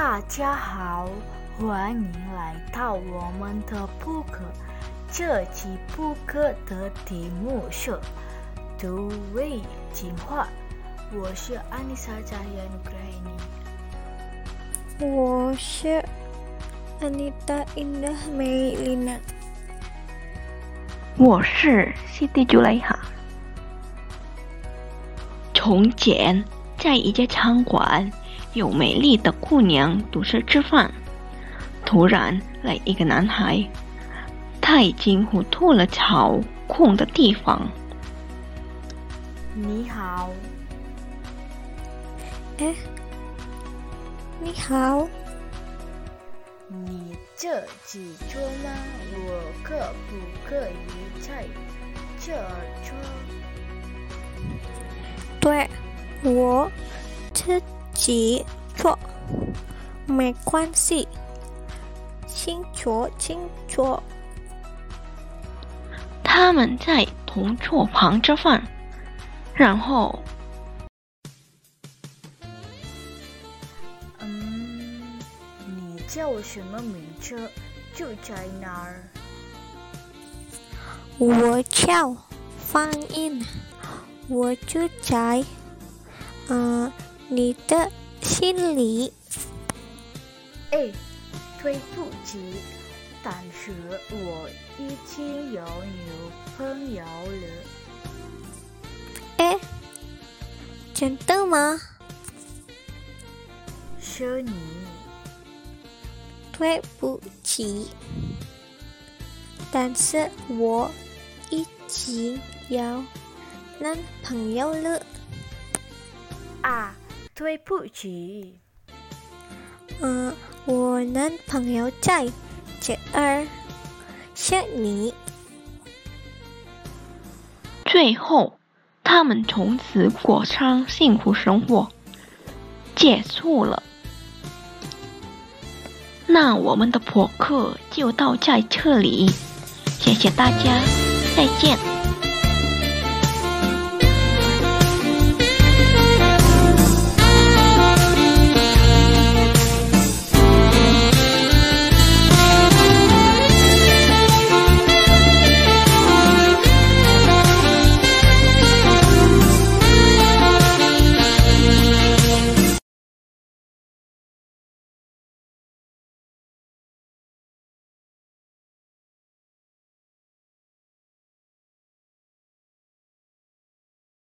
大家好，欢迎来到我们的扑克。这期扑克的题目是读味进化。我是安妮莎加言 Granny，我是 Anita Indah Melina，我是 Siti Juleha。从前，在一家餐馆，有美丽的姑娘独自吃饭。突然来一个男孩，他已经糊涂了找空的地方。你好，哎，你好，你这几桌吗？我可不可以在这桌？对，我自己做，没关系，清楚清楚。他们在同桌旁吃饭，然后嗯，你叫什么名字？住在哪儿？我叫方印，我住在嗯你的心里。哎，对不起，但是我已经有女朋友了。哎，真的吗？是你，对不起，但是我已经有男朋友了。啊，对不起，嗯，我男朋友在这儿，是你。最后，他们从此过上幸福生活，结束了。那我们的博客就到在这里，谢谢大家，再见。